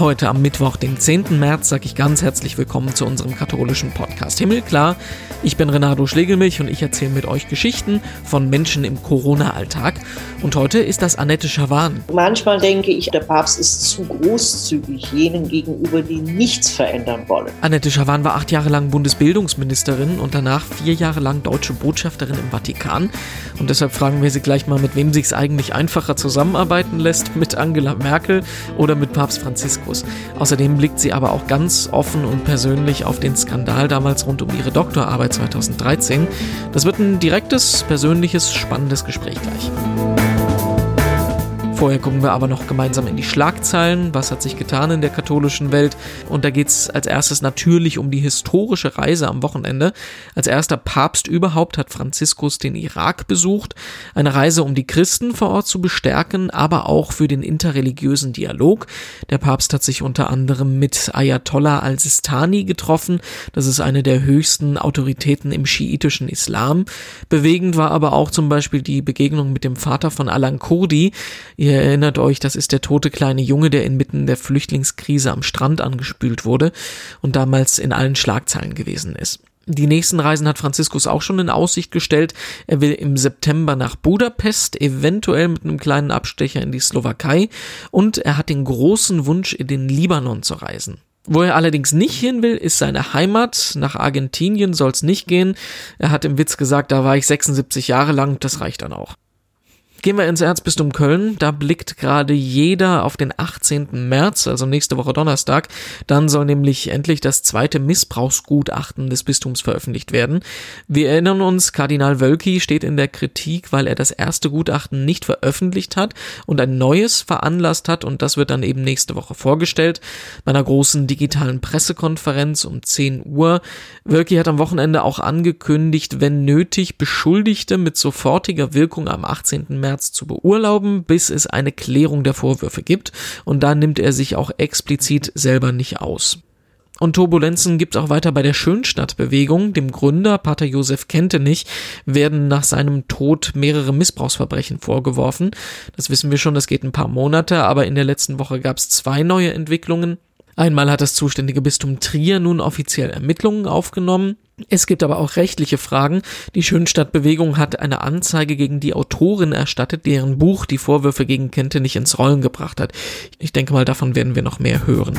Heute am Mittwoch, den 10. März, sage ich ganz herzlich willkommen zu unserem katholischen Podcast Himmelklar. Ich bin Renato Schlegelmilch und ich erzähle mit euch Geschichten von Menschen im Corona-Alltag. Und heute ist das Annette Schawan. Manchmal denke ich, der Papst ist zu großzügig jenen gegenüber, die nichts verändern wollen. Annette Schawan war acht Jahre lang Bundesbildungsministerin und danach vier Jahre lang deutsche Botschafterin im Vatikan. Und deshalb fragen wir sie gleich mal, mit wem sich es eigentlich einfacher zusammenarbeiten lässt, mit Angela Merkel oder mit Papst Franziskus. Damaskus. Außerdem blickt sie aber auch ganz offen und persönlich auf den Skandal damals rund um ihre Doktorarbeit 2013. Das wird ein direktes, persönliches, spannendes Gespräch gleich. Vorher gucken wir aber noch gemeinsam in die Schlagzeilen. Was hat sich getan in der katholischen Welt? Und da geht es als erstes natürlich um die historische Reise am Wochenende. Als erster Papst überhaupt hat Franziskus den Irak besucht. Eine Reise, um die Christen vor Ort zu bestärken, aber auch für den interreligiösen Dialog. Der Papst hat sich unter anderem mit Ayatollah al-Sistani getroffen. Das ist eine der höchsten Autoritäten im schiitischen Islam. Bewegend war aber auch zum Beispiel die Begegnung mit dem Vater von Alan Kurdi. Ihr erinnert euch, das ist der tote kleine Junge, der inmitten der Flüchtlingskrise am Strand angespült wurde und damals in allen Schlagzeilen gewesen ist. Die nächsten Reisen hat Franziskus auch schon in Aussicht gestellt. Er will im September nach Budapest, eventuell mit einem kleinen Abstecher in die Slowakei und er hat den großen Wunsch, in den Libanon zu reisen. Wo er allerdings nicht hin will, ist seine Heimat. Nach Argentinien soll es nicht gehen. Er hat im Witz gesagt, da war ich 76 Jahre lang, das reicht dann auch. Gehen wir ins Erzbistum Köln. Da blickt gerade jeder auf den 18. März, also nächste Woche Donnerstag. Dann soll nämlich endlich das zweite Missbrauchsgutachten des Bistums veröffentlicht werden. Wir erinnern uns, Kardinal Wölki steht in der Kritik, weil er das erste Gutachten nicht veröffentlicht hat und ein neues veranlasst hat und das wird dann eben nächste Woche vorgestellt bei einer großen digitalen Pressekonferenz um 10 Uhr. Wölki hat am Wochenende auch angekündigt, wenn nötig, Beschuldigte mit sofortiger Wirkung am 18. März März zu beurlauben, bis es eine Klärung der Vorwürfe gibt. Und da nimmt er sich auch explizit selber nicht aus. Und Turbulenzen gibt es auch weiter bei der Schönstadtbewegung. Dem Gründer, Pater Josef Kentenich, werden nach seinem Tod mehrere Missbrauchsverbrechen vorgeworfen. Das wissen wir schon, das geht ein paar Monate, aber in der letzten Woche gab es zwei neue Entwicklungen. Einmal hat das zuständige Bistum Trier nun offiziell Ermittlungen aufgenommen. Es gibt aber auch rechtliche Fragen. Die Schönstadtbewegung hat eine Anzeige gegen die Autorin erstattet, deren Buch die Vorwürfe gegen Kente nicht ins Rollen gebracht hat. Ich denke mal, davon werden wir noch mehr hören.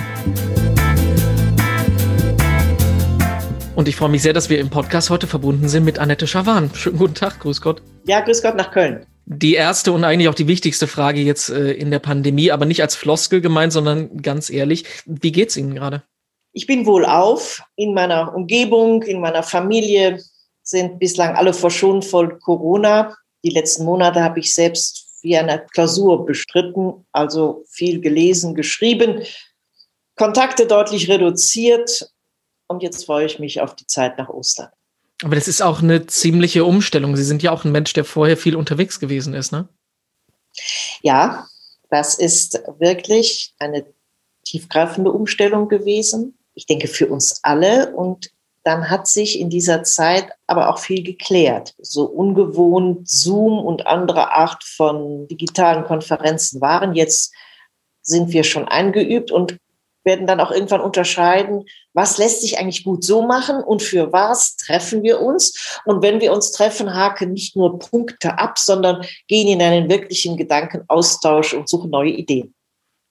Und ich freue mich sehr, dass wir im Podcast heute verbunden sind mit Annette Schawan. Schönen guten Tag, grüß Gott. Ja, grüß Gott nach Köln die erste und eigentlich auch die wichtigste Frage jetzt äh, in der Pandemie, aber nicht als Floskel gemeint, sondern ganz ehrlich. Wie geht's Ihnen gerade? Ich bin wohlauf. In meiner Umgebung, in meiner Familie sind bislang alle verschont von Corona. Die letzten Monate habe ich selbst wie eine Klausur bestritten, also viel gelesen, geschrieben, Kontakte deutlich reduziert. Und jetzt freue ich mich auf die Zeit nach Ostern. Aber das ist auch eine ziemliche Umstellung. Sie sind ja auch ein Mensch, der vorher viel unterwegs gewesen ist, ne? Ja, das ist wirklich eine tiefgreifende Umstellung gewesen. Ich denke für uns alle. Und dann hat sich in dieser Zeit aber auch viel geklärt. So ungewohnt Zoom und andere Art von digitalen Konferenzen waren. Jetzt sind wir schon eingeübt und werden dann auch irgendwann unterscheiden, was lässt sich eigentlich gut so machen und für was treffen wir uns. Und wenn wir uns treffen, haken nicht nur Punkte ab, sondern gehen in einen wirklichen Gedankenaustausch und suchen neue Ideen.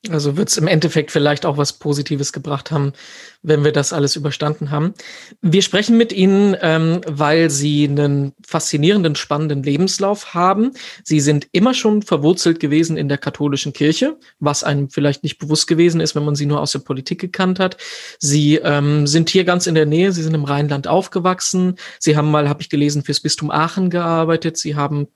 Also wird es im Endeffekt vielleicht auch was Positives gebracht haben, wenn wir das alles überstanden haben. Wir sprechen mit Ihnen, ähm, weil Sie einen faszinierenden, spannenden Lebenslauf haben. Sie sind immer schon verwurzelt gewesen in der katholischen Kirche, was einem vielleicht nicht bewusst gewesen ist, wenn man sie nur aus der Politik gekannt hat. Sie ähm, sind hier ganz in der Nähe. Sie sind im Rheinland aufgewachsen. Sie haben mal, habe ich gelesen, fürs Bistum Aachen gearbeitet. Sie haben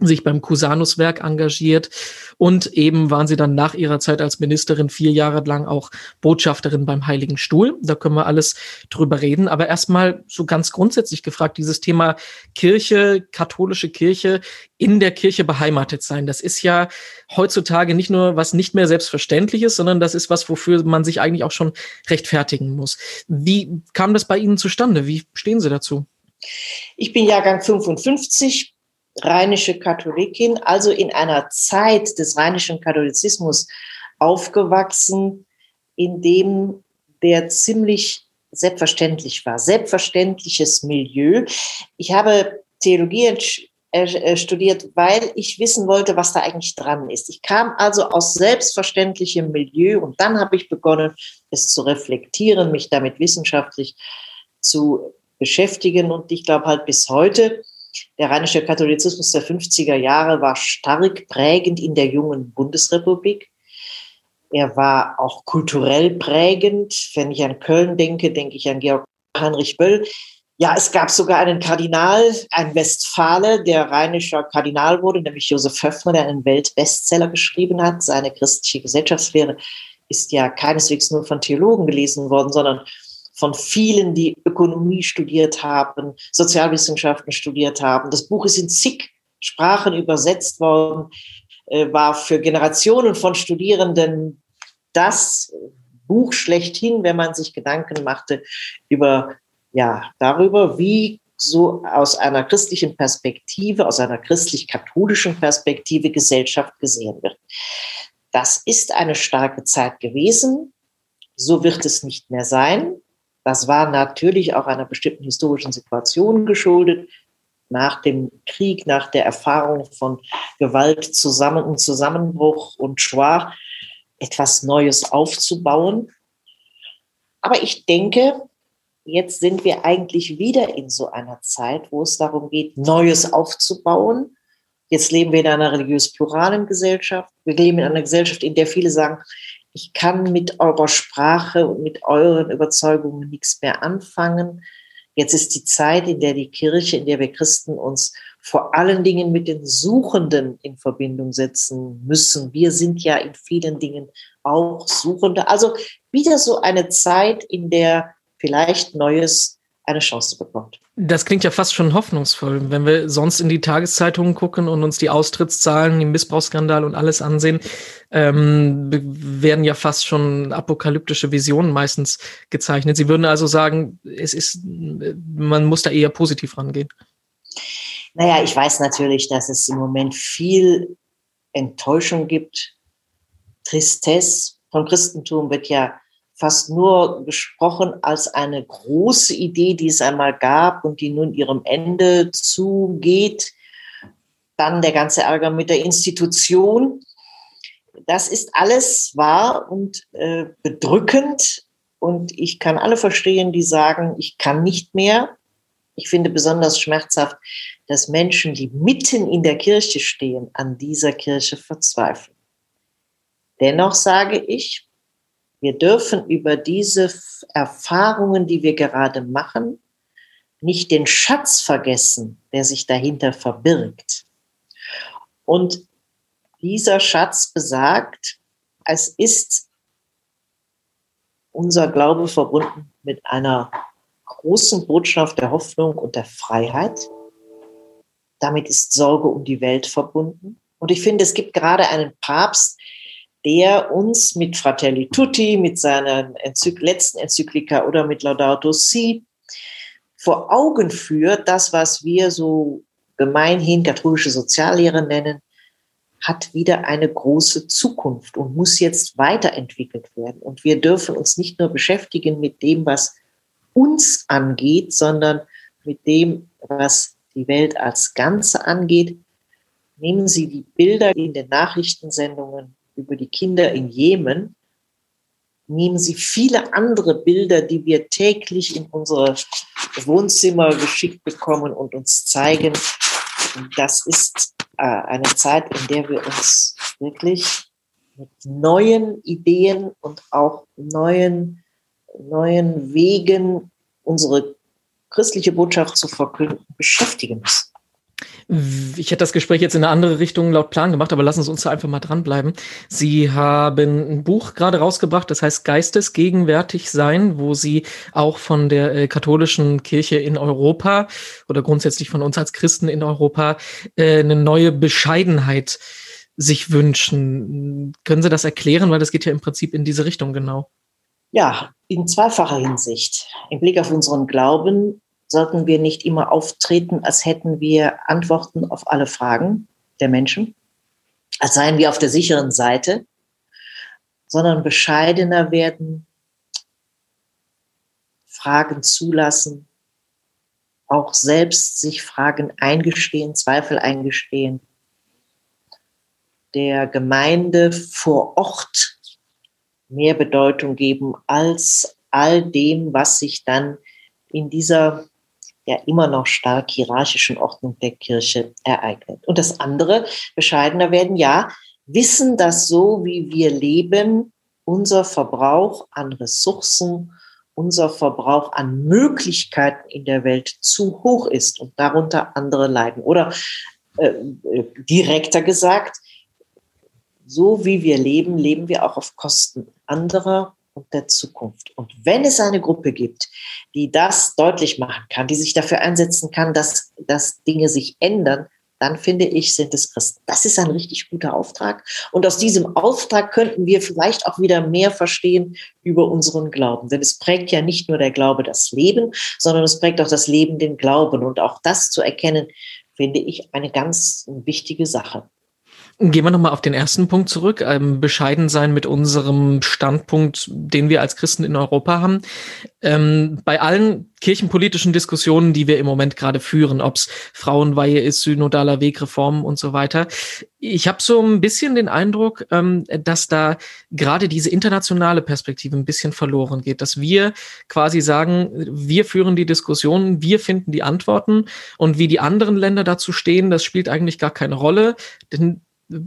sich beim Cusanus-Werk engagiert und eben waren sie dann nach ihrer Zeit als Ministerin vier Jahre lang auch Botschafterin beim Heiligen Stuhl. Da können wir alles drüber reden. Aber erstmal so ganz grundsätzlich gefragt, dieses Thema Kirche, katholische Kirche, in der Kirche beheimatet sein. Das ist ja heutzutage nicht nur was nicht mehr selbstverständlich ist, sondern das ist was, wofür man sich eigentlich auch schon rechtfertigen muss. Wie kam das bei Ihnen zustande? Wie stehen Sie dazu? Ich bin Jahrgang 55, rheinische Katholikin, also in einer Zeit des rheinischen Katholizismus aufgewachsen, in dem der ziemlich selbstverständlich war. Selbstverständliches Milieu. Ich habe Theologie äh, studiert, weil ich wissen wollte, was da eigentlich dran ist. Ich kam also aus selbstverständlichem Milieu und dann habe ich begonnen, es zu reflektieren, mich damit wissenschaftlich zu beschäftigen. Und ich glaube halt bis heute, der rheinische Katholizismus der 50er Jahre war stark prägend in der jungen Bundesrepublik. Er war auch kulturell prägend. Wenn ich an Köln denke, denke ich an Georg Heinrich Böll, ja, es gab sogar einen Kardinal, ein Westfale, der rheinischer Kardinal wurde, nämlich Josef Höffner, der einen Weltbestseller geschrieben hat. Seine christliche Gesellschaftslehre ist ja keineswegs nur von Theologen gelesen worden, sondern von vielen, die Ökonomie studiert haben, Sozialwissenschaften studiert haben. Das Buch ist in zig Sprachen übersetzt worden, äh, war für Generationen von Studierenden das Buch schlechthin, wenn man sich Gedanken machte über ja, darüber, wie so aus einer christlichen Perspektive, aus einer christlich-katholischen Perspektive Gesellschaft gesehen wird. Das ist eine starke Zeit gewesen. So wird es nicht mehr sein. Das war natürlich auch einer bestimmten historischen Situation geschuldet. Nach dem Krieg, nach der Erfahrung von Gewalt zusammen und Zusammenbruch und Schwa etwas Neues aufzubauen. Aber ich denke, jetzt sind wir eigentlich wieder in so einer Zeit, wo es darum geht, Neues aufzubauen. Jetzt leben wir in einer religiös pluralen Gesellschaft. Wir leben in einer Gesellschaft, in der viele sagen, ich kann mit eurer Sprache und mit euren Überzeugungen nichts mehr anfangen. Jetzt ist die Zeit, in der die Kirche, in der wir Christen uns vor allen Dingen mit den Suchenden in Verbindung setzen müssen. Wir sind ja in vielen Dingen auch Suchende. Also wieder so eine Zeit, in der vielleicht Neues eine Chance bekommt. Das klingt ja fast schon hoffnungsvoll, wenn wir sonst in die Tageszeitungen gucken und uns die Austrittszahlen, den Missbrauchsskandal und alles ansehen, ähm, werden ja fast schon apokalyptische Visionen meistens gezeichnet. Sie würden also sagen, es ist, man muss da eher positiv rangehen. Naja, ich weiß natürlich, dass es im Moment viel Enttäuschung gibt, Tristesse. Vom Christentum wird ja fast nur gesprochen als eine große Idee, die es einmal gab und die nun ihrem Ende zugeht. Dann der ganze Ärger mit der Institution. Das ist alles wahr und äh, bedrückend. Und ich kann alle verstehen, die sagen, ich kann nicht mehr. Ich finde besonders schmerzhaft, dass Menschen, die mitten in der Kirche stehen, an dieser Kirche verzweifeln. Dennoch sage ich, wir dürfen über diese Erfahrungen, die wir gerade machen, nicht den Schatz vergessen, der sich dahinter verbirgt. Und dieser Schatz besagt, es ist unser Glaube verbunden mit einer großen Botschaft der Hoffnung und der Freiheit. Damit ist Sorge um die Welt verbunden. Und ich finde, es gibt gerade einen Papst, der uns mit Fratelli Tutti, mit seiner Enzyk letzten Enzyklika oder mit Laudato Si vor Augen führt, das, was wir so gemeinhin katholische Soziallehre nennen, hat wieder eine große Zukunft und muss jetzt weiterentwickelt werden. Und wir dürfen uns nicht nur beschäftigen mit dem, was uns angeht, sondern mit dem, was die Welt als Ganze angeht. Nehmen Sie die Bilder in den Nachrichtensendungen über die Kinder in Jemen, nehmen Sie viele andere Bilder, die wir täglich in unsere Wohnzimmer geschickt bekommen und uns zeigen. Das ist äh, eine Zeit, in der wir uns wirklich mit neuen Ideen und auch neuen, neuen Wegen, unsere christliche Botschaft zu verkünden, beschäftigen müssen. Ich hätte das Gespräch jetzt in eine andere Richtung laut Plan gemacht, aber lassen Sie uns da einfach mal dranbleiben. Sie haben ein Buch gerade rausgebracht, das heißt Geistesgegenwärtig sein, wo Sie auch von der äh, katholischen Kirche in Europa oder grundsätzlich von uns als Christen in Europa äh, eine neue Bescheidenheit sich wünschen. Können Sie das erklären? Weil das geht ja im Prinzip in diese Richtung genau. Ja, in zweifacher Hinsicht. Im Blick auf unseren Glauben sollten wir nicht immer auftreten, als hätten wir Antworten auf alle Fragen der Menschen, als seien wir auf der sicheren Seite, sondern bescheidener werden, Fragen zulassen, auch selbst sich Fragen eingestehen, Zweifel eingestehen, der Gemeinde vor Ort mehr Bedeutung geben als all dem, was sich dann in dieser ja immer noch stark hierarchischen Ordnung der Kirche ereignet. Und das andere, bescheidener werden, ja, wissen, dass so wie wir leben, unser Verbrauch an Ressourcen, unser Verbrauch an Möglichkeiten in der Welt zu hoch ist und darunter andere leiden. Oder äh direkter gesagt, so wie wir leben, leben wir auch auf Kosten anderer und der Zukunft. Und wenn es eine Gruppe gibt, die das deutlich machen kann, die sich dafür einsetzen kann, dass, dass Dinge sich ändern, dann finde ich, sind es Christen. Das ist ein richtig guter Auftrag. Und aus diesem Auftrag könnten wir vielleicht auch wieder mehr verstehen über unseren Glauben. Denn es prägt ja nicht nur der Glaube das Leben, sondern es prägt auch das Leben den Glauben. Und auch das zu erkennen, finde ich eine ganz wichtige Sache. Gehen wir nochmal auf den ersten Punkt zurück. Ähm, bescheiden sein mit unserem Standpunkt, den wir als Christen in Europa haben. Ähm, bei allen kirchenpolitischen Diskussionen, die wir im Moment gerade führen, ob es Frauenweihe ist, synodaler Weg, Reformen und so weiter. Ich habe so ein bisschen den Eindruck, ähm, dass da gerade diese internationale Perspektive ein bisschen verloren geht, dass wir quasi sagen, wir führen die Diskussionen, wir finden die Antworten und wie die anderen Länder dazu stehen, das spielt eigentlich gar keine Rolle. Denn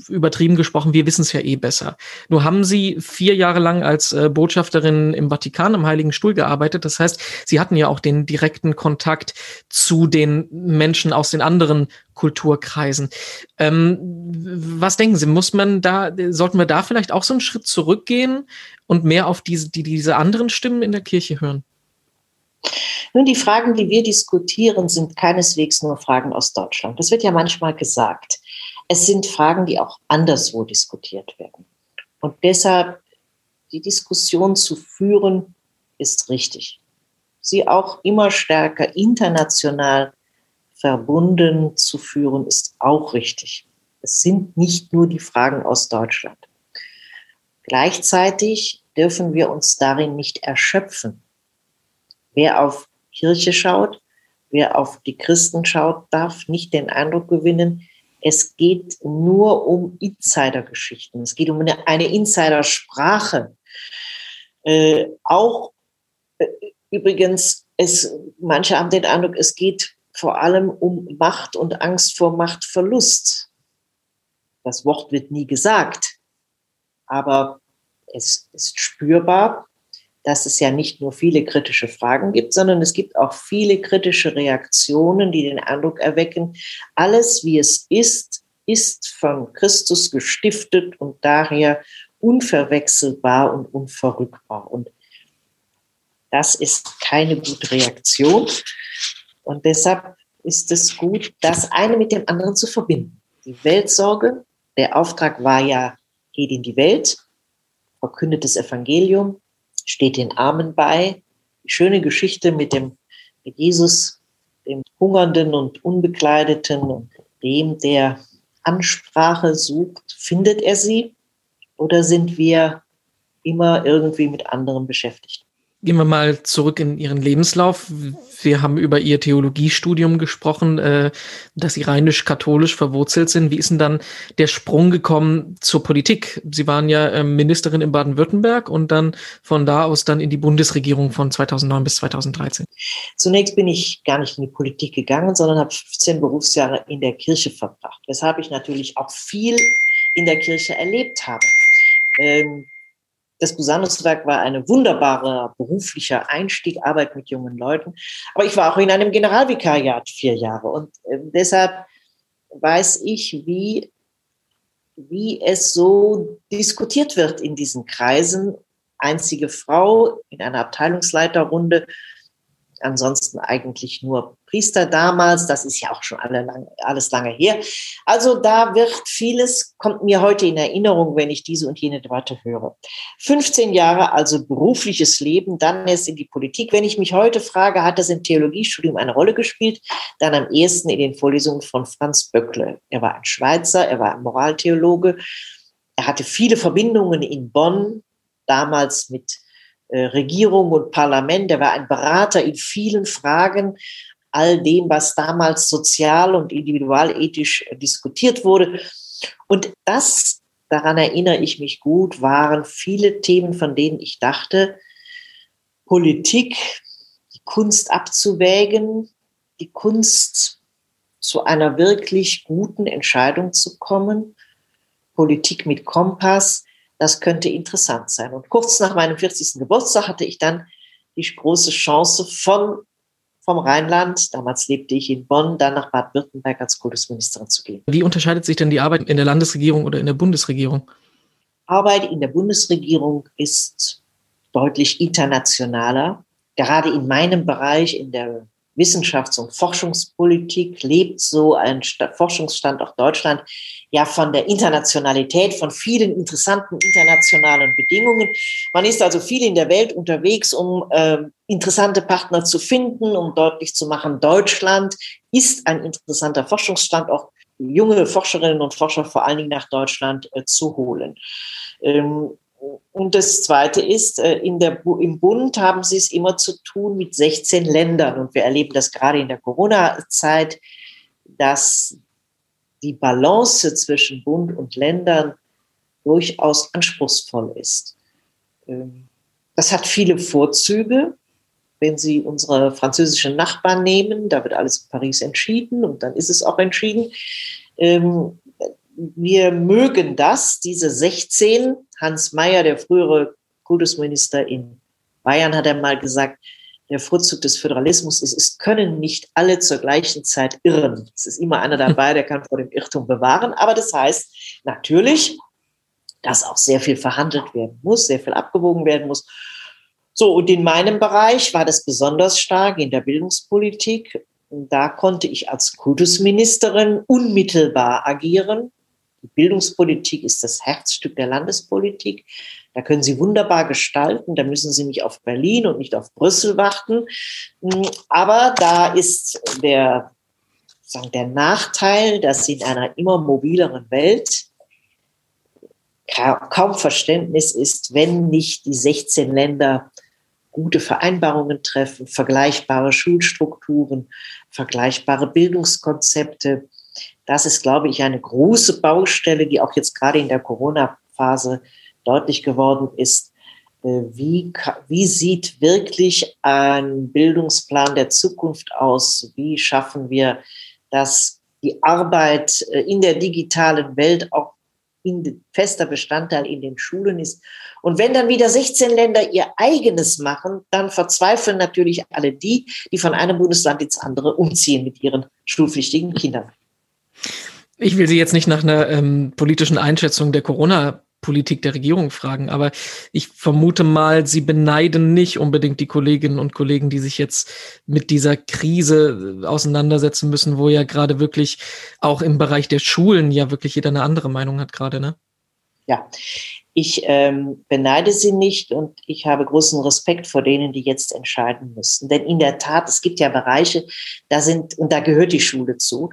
übertrieben gesprochen, wir wissen es ja eh besser. Nur haben sie vier Jahre lang als äh, Botschafterin im Vatikan am Heiligen Stuhl gearbeitet. Das heißt, sie hatten ja auch den direkten Kontakt zu den Menschen aus den anderen Kulturkreisen. Ähm, was denken Sie, muss man da, sollten wir da vielleicht auch so einen Schritt zurückgehen und mehr auf diese, die, diese anderen Stimmen in der Kirche hören? Nun, die Fragen, die wir diskutieren, sind keineswegs nur Fragen aus Deutschland. Das wird ja manchmal gesagt. Es sind Fragen, die auch anderswo diskutiert werden. Und deshalb die Diskussion zu führen, ist richtig. Sie auch immer stärker international verbunden zu führen, ist auch richtig. Es sind nicht nur die Fragen aus Deutschland. Gleichzeitig dürfen wir uns darin nicht erschöpfen. Wer auf Kirche schaut, wer auf die Christen schaut, darf nicht den Eindruck gewinnen, es geht nur um Insider-Geschichten. Es geht um eine, eine Insidersprache. Äh, auch äh, übrigens, es, manche haben den Eindruck, es geht vor allem um Macht und Angst vor Machtverlust. Das Wort wird nie gesagt, aber es ist spürbar, dass es ja nicht nur viele kritische Fragen gibt, sondern es gibt auch viele kritische Reaktionen, die den Eindruck erwecken, alles wie es ist, ist von Christus gestiftet und daher unverwechselbar und unverrückbar. Und das ist keine gute Reaktion. Und deshalb ist es gut, das eine mit dem anderen zu verbinden. Die Weltsorge, der Auftrag war ja, geht in die Welt, verkündet das Evangelium, steht den Armen bei. Die schöne Geschichte mit dem mit Jesus, dem Hungernden und Unbekleideten und dem, der Ansprache sucht, findet er sie oder sind wir immer irgendwie mit anderen beschäftigt? Gehen wir mal zurück in Ihren Lebenslauf. Wir haben über Ihr Theologiestudium gesprochen, äh, dass Sie rheinisch-katholisch verwurzelt sind. Wie ist denn dann der Sprung gekommen zur Politik? Sie waren ja ähm, Ministerin in Baden-Württemberg und dann von da aus dann in die Bundesregierung von 2009 bis 2013. Zunächst bin ich gar nicht in die Politik gegangen, sondern habe 15 Berufsjahre in der Kirche verbracht, weshalb ich natürlich auch viel in der Kirche erlebt habe. Ähm, das Busanuswerk war ein wunderbarer beruflicher Einstieg, Arbeit mit jungen Leuten. Aber ich war auch in einem Generalvikariat vier Jahre und äh, deshalb weiß ich, wie, wie es so diskutiert wird in diesen Kreisen. Einzige Frau in einer Abteilungsleiterrunde ansonsten eigentlich nur Priester damals. Das ist ja auch schon alle lang, alles lange her. Also da wird vieles, kommt mir heute in Erinnerung, wenn ich diese und jene Debatte höre. 15 Jahre also berufliches Leben, dann erst in die Politik. Wenn ich mich heute frage, hat das im Theologiestudium eine Rolle gespielt? Dann am ehesten in den Vorlesungen von Franz Böckle. Er war ein Schweizer, er war ein Moraltheologe. Er hatte viele Verbindungen in Bonn damals mit Regierung und Parlament. Er war ein Berater in vielen Fragen, all dem, was damals sozial und individualethisch diskutiert wurde. Und das, daran erinnere ich mich gut, waren viele Themen, von denen ich dachte, Politik, die Kunst abzuwägen, die Kunst zu einer wirklich guten Entscheidung zu kommen, Politik mit Kompass, das könnte interessant sein. Und kurz nach meinem 40. Geburtstag hatte ich dann die große Chance von, vom Rheinland, damals lebte ich in Bonn, dann nach Baden-Württemberg als Kultusministerin zu gehen. Wie unterscheidet sich denn die Arbeit in der Landesregierung oder in der Bundesregierung? Arbeit in der Bundesregierung ist deutlich internationaler. Gerade in meinem Bereich, in der Wissenschafts- und Forschungspolitik lebt so ein Forschungsstandort Deutschland ja von der Internationalität, von vielen interessanten internationalen Bedingungen. Man ist also viel in der Welt unterwegs, um äh, interessante Partner zu finden, um deutlich zu machen, Deutschland ist ein interessanter Forschungsstandort, junge Forscherinnen und Forscher vor allen Dingen nach Deutschland äh, zu holen. Ähm, und das Zweite ist, äh, in der, im Bund haben sie es immer zu tun mit 16 Ländern. Und wir erleben das gerade in der Corona-Zeit, dass die Balance zwischen Bund und Ländern durchaus anspruchsvoll ist. Ähm, das hat viele Vorzüge. Wenn Sie unsere französischen Nachbarn nehmen, da wird alles in Paris entschieden und dann ist es auch entschieden. Ähm, wir mögen das, diese 16. Hans Mayer, der frühere Kultusminister in Bayern, hat einmal gesagt, der Vorzug des Föderalismus ist, es können nicht alle zur gleichen Zeit irren. Es ist immer einer dabei, der kann vor dem Irrtum bewahren. Aber das heißt natürlich, dass auch sehr viel verhandelt werden muss, sehr viel abgewogen werden muss. So, und in meinem Bereich war das besonders stark in der Bildungspolitik. Da konnte ich als Kultusministerin unmittelbar agieren. Die Bildungspolitik ist das Herzstück der Landespolitik. Da können Sie wunderbar gestalten. Da müssen Sie nicht auf Berlin und nicht auf Brüssel warten. Hm, aber da ist der, sagen, der Nachteil, dass in einer immer mobileren Welt kaum Verständnis ist, wenn nicht die 16 Länder gute Vereinbarungen treffen, vergleichbare Schulstrukturen, vergleichbare Bildungskonzepte, das ist, glaube ich, eine große Baustelle, die auch jetzt gerade in der Corona-Phase deutlich geworden ist. Äh, wie, wie sieht wirklich ein Bildungsplan der Zukunft aus? Wie schaffen wir, dass die Arbeit äh, in der digitalen Welt auch in fester Bestandteil in den Schulen ist. Und wenn dann wieder 16 Länder ihr eigenes machen, dann verzweifeln natürlich alle die, die von einem Bundesland ins andere umziehen mit ihren schulpflichtigen Kindern. Ich will Sie jetzt nicht nach einer ähm, politischen Einschätzung der Corona-Politik der Regierung fragen, aber ich vermute mal, Sie beneiden nicht unbedingt die Kolleginnen und Kollegen, die sich jetzt mit dieser Krise äh, auseinandersetzen müssen, wo ja gerade wirklich auch im Bereich der Schulen ja wirklich jeder eine andere Meinung hat gerade, ne? Ja, ich ähm, beneide sie nicht und ich habe großen Respekt vor denen, die jetzt entscheiden müssen. Denn in der Tat, es gibt ja Bereiche, da sind, und da gehört die Schule zu,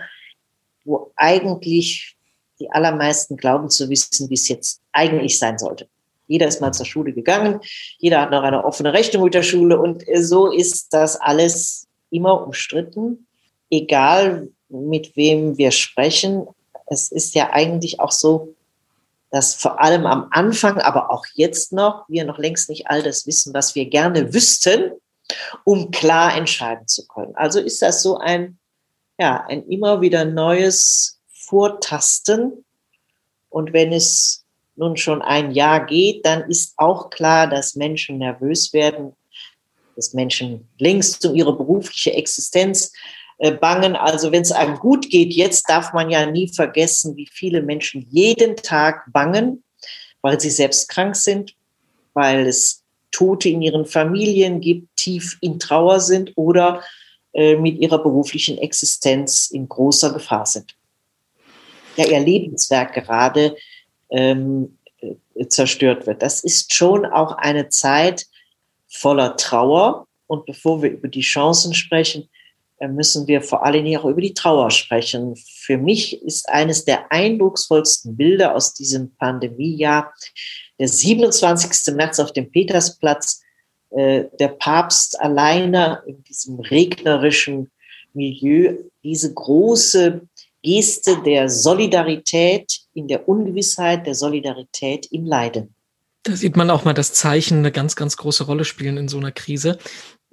wo eigentlich die allermeisten glauben zu wissen, wie es jetzt eigentlich sein sollte. Jeder ist mal zur Schule gegangen, jeder hat noch eine offene Rechnung mit der Schule und so ist das alles immer umstritten, egal mit wem wir sprechen. Es ist ja eigentlich auch so, dass vor allem am Anfang, aber auch jetzt noch, wir noch längst nicht all das wissen, was wir gerne wüssten, um klar entscheiden zu können. Also ist das so ein ja, ein immer wieder neues Vortasten. Und wenn es nun schon ein Jahr geht, dann ist auch klar, dass Menschen nervös werden, dass Menschen längst um ihre berufliche Existenz äh, bangen. Also wenn es einem gut geht, jetzt darf man ja nie vergessen, wie viele Menschen jeden Tag bangen, weil sie selbst krank sind, weil es Tote in ihren Familien gibt, tief in Trauer sind oder mit ihrer beruflichen Existenz in großer Gefahr sind. Ja, ihr Lebenswerk gerade ähm, äh, zerstört wird. Das ist schon auch eine Zeit voller Trauer. Und bevor wir über die Chancen sprechen, äh, müssen wir vor allen Dingen auch über die Trauer sprechen. Für mich ist eines der eindrucksvollsten Bilder aus diesem Pandemiejahr der 27. März auf dem Petersplatz, äh, der Papst alleine in diesem regnerischen Milieu, diese große Geste der Solidarität in der Ungewissheit, der Solidarität im Leiden. Da sieht man auch mal, dass Zeichen eine ganz, ganz große Rolle spielen in so einer Krise.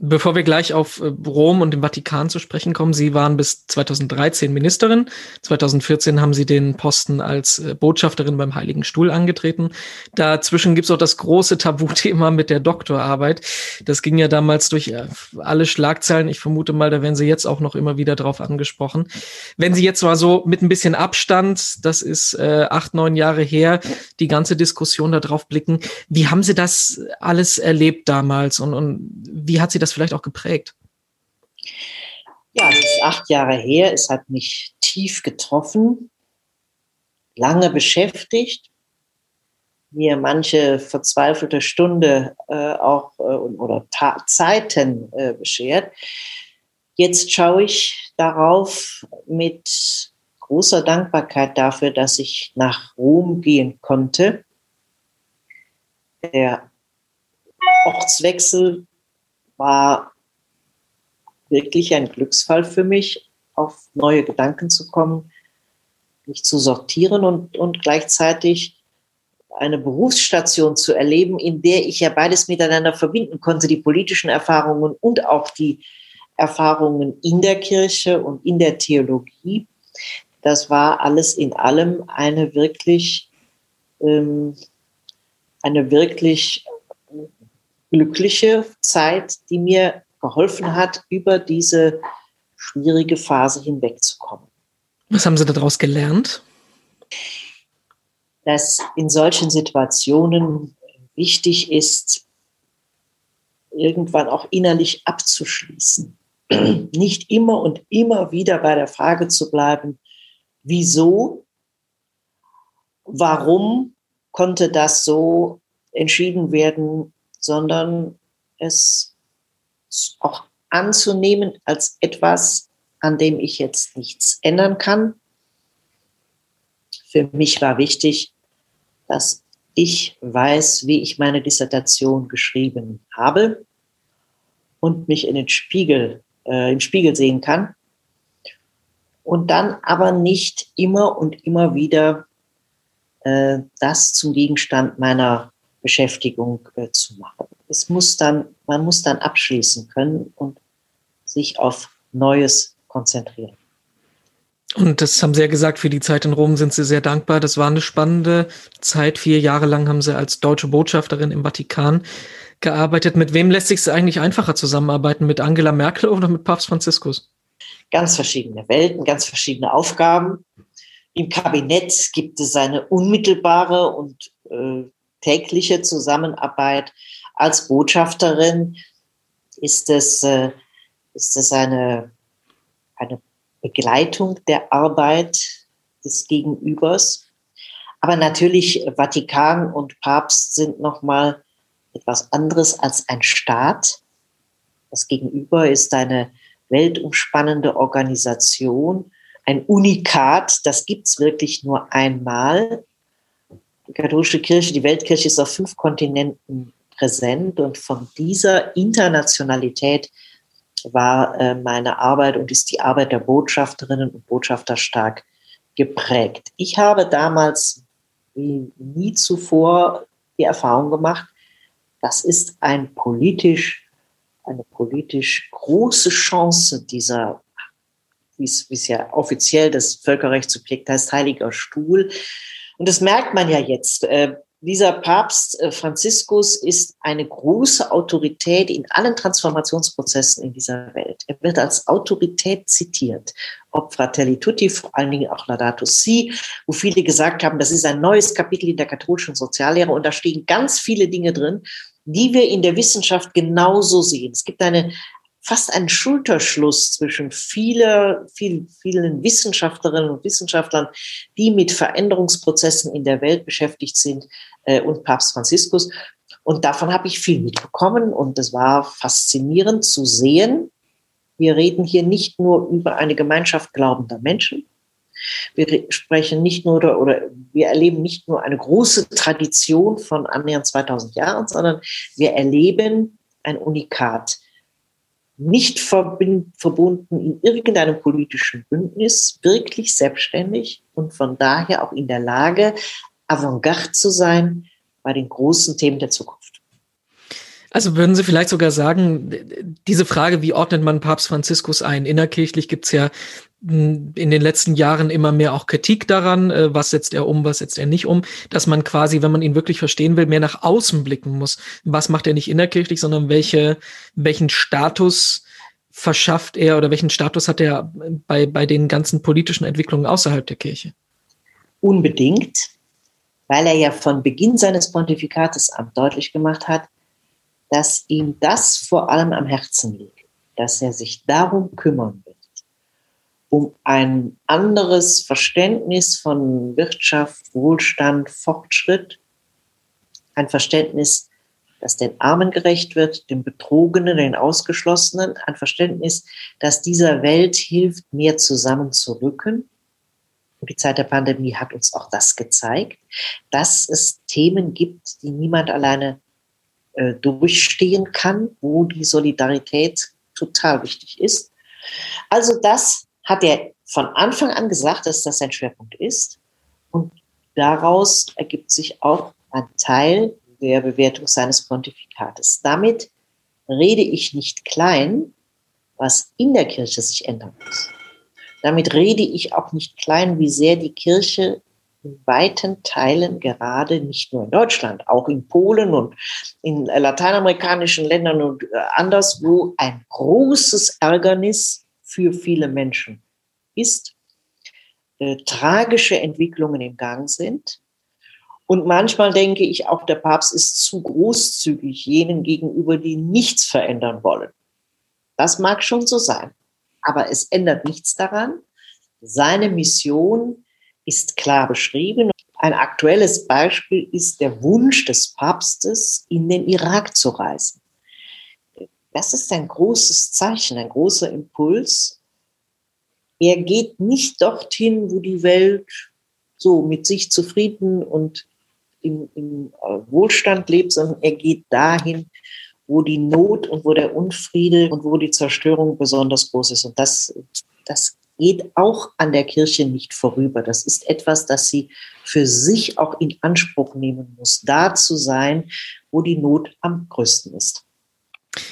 Bevor wir gleich auf äh, Rom und den Vatikan zu sprechen kommen, Sie waren bis 2013 Ministerin. 2014 haben Sie den Posten als äh, Botschafterin beim Heiligen Stuhl angetreten. Dazwischen gibt es auch das große Tabuthema mit der Doktorarbeit. Das ging ja damals durch äh, alle Schlagzeilen. Ich vermute mal, da werden Sie jetzt auch noch immer wieder drauf angesprochen. Wenn Sie jetzt mal so mit ein bisschen Abstand, das ist äh, acht, neun Jahre her, die ganze Diskussion darauf blicken, wie haben Sie das alles erlebt damals und, und wie hat Sie das das vielleicht auch geprägt? Ja, es ist acht Jahre her. Es hat mich tief getroffen, lange beschäftigt, mir manche verzweifelte Stunde äh, auch äh, oder Ta Zeiten äh, beschert. Jetzt schaue ich darauf mit großer Dankbarkeit dafür, dass ich nach Rom gehen konnte. Der Ortswechsel war wirklich ein Glücksfall für mich, auf neue Gedanken zu kommen, mich zu sortieren und, und gleichzeitig eine Berufsstation zu erleben, in der ich ja beides miteinander verbinden konnte, die politischen Erfahrungen und auch die Erfahrungen in der Kirche und in der Theologie. Das war alles in allem eine wirklich, ähm, eine wirklich glückliche Zeit, die mir geholfen hat, über diese schwierige Phase hinwegzukommen. Was haben Sie daraus gelernt? Dass in solchen Situationen wichtig ist, irgendwann auch innerlich abzuschließen. Nicht immer und immer wieder bei der Frage zu bleiben, wieso, warum konnte das so entschieden werden, sondern es auch anzunehmen als etwas, an dem ich jetzt nichts ändern kann. Für mich war wichtig, dass ich weiß, wie ich meine Dissertation geschrieben habe und mich in den Spiegel, äh, im Spiegel sehen kann. Und dann aber nicht immer und immer wieder äh, das zum Gegenstand meiner Beschäftigung äh, zu machen. Es muss dann, man muss dann abschließen können und sich auf Neues konzentrieren. Und das haben Sie ja gesagt, für die Zeit in Rom sind Sie sehr dankbar. Das war eine spannende Zeit. Vier Jahre lang haben Sie als deutsche Botschafterin im Vatikan gearbeitet. Mit wem lässt sich es eigentlich einfacher zusammenarbeiten? Mit Angela Merkel oder mit Papst Franziskus? Ganz verschiedene Welten, ganz verschiedene Aufgaben. Im Kabinett gibt es eine unmittelbare und äh, tägliche Zusammenarbeit als Botschafterin ist es, äh, ist es eine, eine Begleitung der Arbeit des Gegenübers. Aber natürlich Vatikan und Papst sind noch mal etwas anderes als ein Staat. Das Gegenüber ist eine weltumspannende Organisation, ein Unikat, das gibt es wirklich nur einmal die katholische Kirche, die Weltkirche ist auf fünf Kontinenten präsent und von dieser Internationalität war äh, meine Arbeit und ist die Arbeit der Botschafterinnen und Botschafter stark geprägt. Ich habe damals wie nie zuvor die Erfahrung gemacht, das ist ein politisch, eine politisch große Chance dieser, wie es ja offiziell das Völkerrechtssubjekt heißt, Heiliger Stuhl, und das merkt man ja jetzt. Äh, dieser Papst äh, Franziskus ist eine große Autorität in allen Transformationsprozessen in dieser Welt. Er wird als Autorität zitiert. Ob Fratelli Tutti, vor allen Dingen auch Laudato Si, wo viele gesagt haben, das ist ein neues Kapitel in der katholischen Soziallehre und da stehen ganz viele Dinge drin, die wir in der Wissenschaft genauso sehen. Es gibt eine fast ein Schulterschluss zwischen viele, viel, vielen Wissenschaftlerinnen und Wissenschaftlern, die mit Veränderungsprozessen in der Welt beschäftigt sind, äh, und Papst Franziskus. Und davon habe ich viel mitbekommen und es war faszinierend zu sehen. Wir reden hier nicht nur über eine Gemeinschaft glaubender Menschen, Wir sprechen nicht nur oder, oder wir erleben nicht nur eine große Tradition von annähernd 2000 Jahren, sondern wir erleben ein Unikat. Nicht verbunden in irgendeinem politischen Bündnis, wirklich selbstständig und von daher auch in der Lage, Avantgarde zu sein bei den großen Themen der Zukunft. Also würden Sie vielleicht sogar sagen, diese Frage, wie ordnet man Papst Franziskus ein? Innerkirchlich gibt es ja in den letzten Jahren immer mehr auch Kritik daran, äh, was setzt er um, was setzt er nicht um, dass man quasi, wenn man ihn wirklich verstehen will, mehr nach außen blicken muss. Was macht er nicht innerkirchlich, sondern welche, welchen Status verschafft er oder welchen Status hat er bei, bei den ganzen politischen Entwicklungen außerhalb der Kirche? Unbedingt, weil er ja von Beginn seines Pontifikates an deutlich gemacht hat, dass ihm das vor allem am Herzen liegt, dass er sich darum kümmern wird, um ein anderes Verständnis von Wirtschaft, Wohlstand, Fortschritt, ein Verständnis, das den Armen gerecht wird, den Betrogenen, den Ausgeschlossenen, ein Verständnis, das dieser Welt hilft, mehr zusammenzurücken. Und die Zeit der Pandemie hat uns auch das gezeigt, dass es Themen gibt, die niemand alleine äh, durchstehen kann, wo die Solidarität total wichtig ist. Also das hat er von Anfang an gesagt, dass das sein Schwerpunkt ist. Und daraus ergibt sich auch ein Teil der Bewertung seines Pontifikates. Damit rede ich nicht klein, was in der Kirche sich ändern muss. Damit rede ich auch nicht klein, wie sehr die Kirche in weiten Teilen gerade nicht nur in Deutschland, auch in Polen und in lateinamerikanischen Ländern und anderswo ein großes Ärgernis für viele Menschen ist, äh, tragische Entwicklungen im Gang sind. Und manchmal denke ich auch, der Papst ist zu großzügig jenen gegenüber, die nichts verändern wollen. Das mag schon so sein. Aber es ändert nichts daran. Seine Mission ist klar beschrieben. Ein aktuelles Beispiel ist der Wunsch des Papstes, in den Irak zu reisen. Das ist ein großes Zeichen, ein großer Impuls. Er geht nicht dorthin, wo die Welt so mit sich zufrieden und im, im äh, Wohlstand lebt, sondern er geht dahin, wo die Not und wo der Unfriede und wo die Zerstörung besonders groß ist. Und das, das geht auch an der Kirche nicht vorüber. Das ist etwas, das sie für sich auch in Anspruch nehmen muss, da zu sein, wo die Not am größten ist.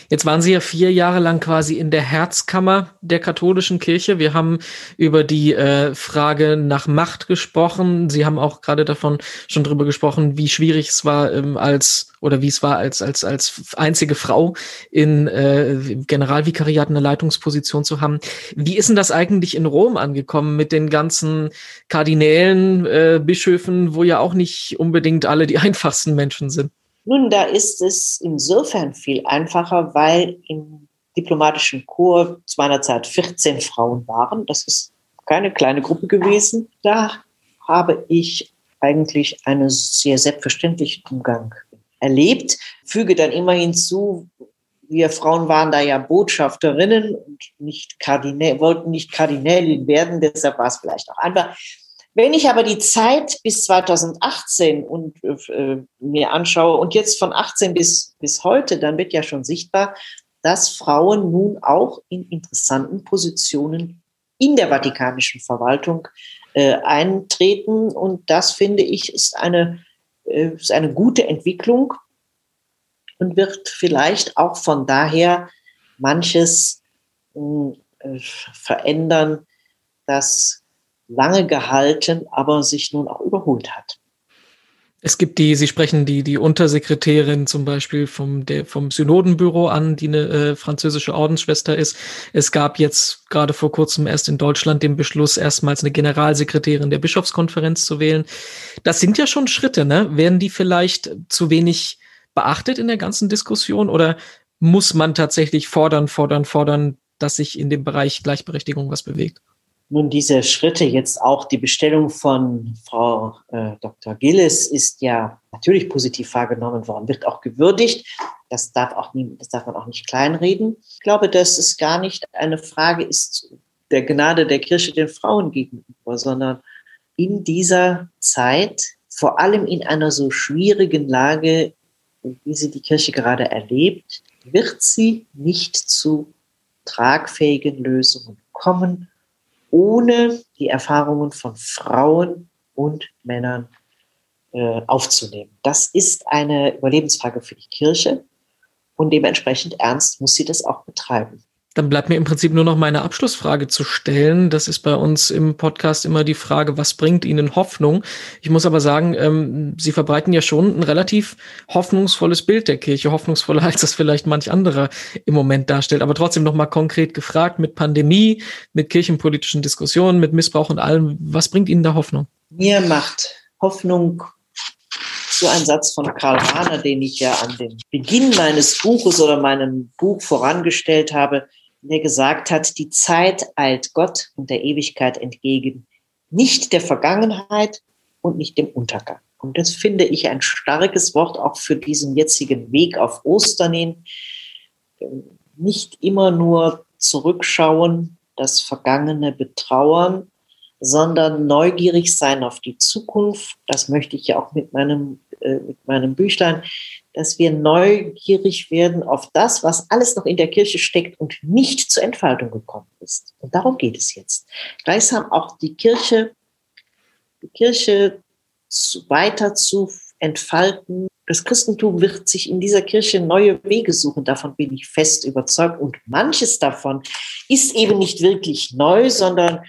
Jetzt waren Sie ja vier Jahre lang quasi in der Herzkammer der katholischen Kirche. Wir haben über die äh, Frage nach Macht gesprochen. Sie haben auch gerade davon schon drüber gesprochen, wie schwierig es war, ähm, als oder wie es war, als als als einzige Frau in äh, Generalvikariat eine Leitungsposition zu haben. Wie ist denn das eigentlich in Rom angekommen mit den ganzen Kardinälen, äh, Bischöfen, wo ja auch nicht unbedingt alle die einfachsten Menschen sind? Nun, da ist es insofern viel einfacher, weil im diplomatischen Chor zu meiner Zeit 14 Frauen waren. Das ist keine kleine Gruppe gewesen. Da habe ich eigentlich einen sehr selbstverständlichen Umgang erlebt. Füge dann immer hinzu, wir Frauen waren da ja Botschafterinnen und nicht Kardinä wollten nicht Kardinälin werden, deshalb war es vielleicht auch einfach wenn ich aber die Zeit bis 2018 und äh, mir anschaue und jetzt von 18 bis, bis heute, dann wird ja schon sichtbar, dass Frauen nun auch in interessanten Positionen in der vatikanischen Verwaltung äh, eintreten. Und das finde ich ist eine, äh, ist eine gute Entwicklung und wird vielleicht auch von daher manches äh, verändern, das lange gehalten, aber sich nun auch überholt hat. Es gibt die, Sie sprechen die, die Untersekretärin zum Beispiel vom, der, vom Synodenbüro an, die eine äh, französische Ordensschwester ist. Es gab jetzt gerade vor kurzem erst in Deutschland den Beschluss, erstmals eine Generalsekretärin der Bischofskonferenz zu wählen. Das sind ja schon Schritte, ne? Werden die vielleicht zu wenig beachtet in der ganzen Diskussion oder muss man tatsächlich fordern, fordern, fordern, dass sich in dem Bereich Gleichberechtigung was bewegt? Nun, diese Schritte, jetzt auch die Bestellung von Frau äh, Dr. Gillis ist ja natürlich positiv wahrgenommen worden, wird auch gewürdigt. Das darf, auch nie, das darf man auch nicht kleinreden. Ich glaube, dass es gar nicht eine Frage ist, der Gnade der Kirche den Frauen gegenüber, sondern in dieser Zeit, vor allem in einer so schwierigen Lage, wie sie die Kirche gerade erlebt, wird sie nicht zu tragfähigen Lösungen kommen, ohne die Erfahrungen von Frauen und Männern äh, aufzunehmen. Das ist eine Überlebensfrage für die Kirche und dementsprechend ernst muss sie das auch betreiben. Dann bleibt mir im Prinzip nur noch meine Abschlussfrage zu stellen. Das ist bei uns im Podcast immer die Frage, was bringt Ihnen Hoffnung? Ich muss aber sagen, ähm, Sie verbreiten ja schon ein relativ hoffnungsvolles Bild der Kirche, hoffnungsvoller als das vielleicht manch anderer im Moment darstellt. Aber trotzdem noch mal konkret gefragt, mit Pandemie, mit kirchenpolitischen Diskussionen, mit Missbrauch und allem, was bringt Ihnen da Hoffnung? Mir macht Hoffnung so ein Satz von Karl Rahner, den ich ja an dem Beginn meines Buches oder meinem Buch vorangestellt habe, der gesagt hat, die Zeit eilt Gott und der Ewigkeit entgegen, nicht der Vergangenheit und nicht dem Untergang. Und das finde ich ein starkes Wort auch für diesen jetzigen Weg auf Ostern hin. Nicht immer nur zurückschauen, das Vergangene betrauern, sondern neugierig sein auf die Zukunft. Das möchte ich ja auch mit meinem, äh, mit meinem Büchlein, dass wir neugierig werden auf das, was alles noch in der Kirche steckt und nicht zur Entfaltung gekommen ist. Und darum geht es jetzt. Gleichsam auch die Kirche, die Kirche weiter zu entfalten. Das Christentum wird sich in dieser Kirche neue Wege suchen. Davon bin ich fest überzeugt. Und manches davon ist eben nicht wirklich neu, sondern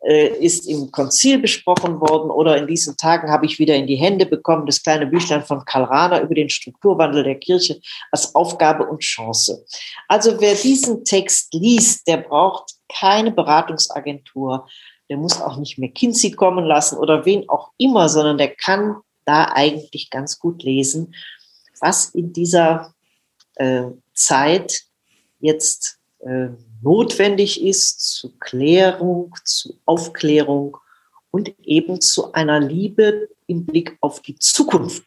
ist im Konzil besprochen worden oder in diesen Tagen habe ich wieder in die Hände bekommen, das kleine Büchlein von Karl Rahner über den Strukturwandel der Kirche als Aufgabe und Chance. Also wer diesen Text liest, der braucht keine Beratungsagentur, der muss auch nicht mehr Kinsey kommen lassen oder wen auch immer, sondern der kann da eigentlich ganz gut lesen, was in dieser äh, Zeit jetzt äh, notwendig ist zur Klärung, zu Aufklärung und eben zu einer Liebe im Blick auf die Zukunft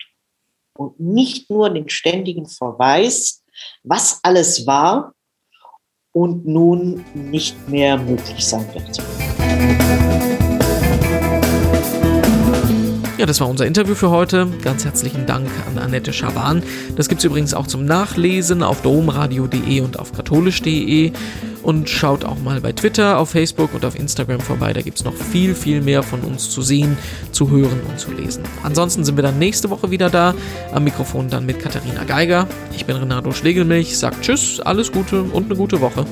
und nicht nur den ständigen Verweis, was alles war und nun nicht mehr möglich sein wird. Ja, das war unser Interview für heute. Ganz herzlichen Dank an Annette Schawan. Das gibt es übrigens auch zum Nachlesen auf domradio.de und auf katholisch.de. Und schaut auch mal bei Twitter, auf Facebook und auf Instagram vorbei. Da gibt es noch viel, viel mehr von uns zu sehen, zu hören und zu lesen. Ansonsten sind wir dann nächste Woche wieder da. Am Mikrofon dann mit Katharina Geiger. Ich bin Renato Schlegelmilch. Sagt Tschüss, alles Gute und eine gute Woche.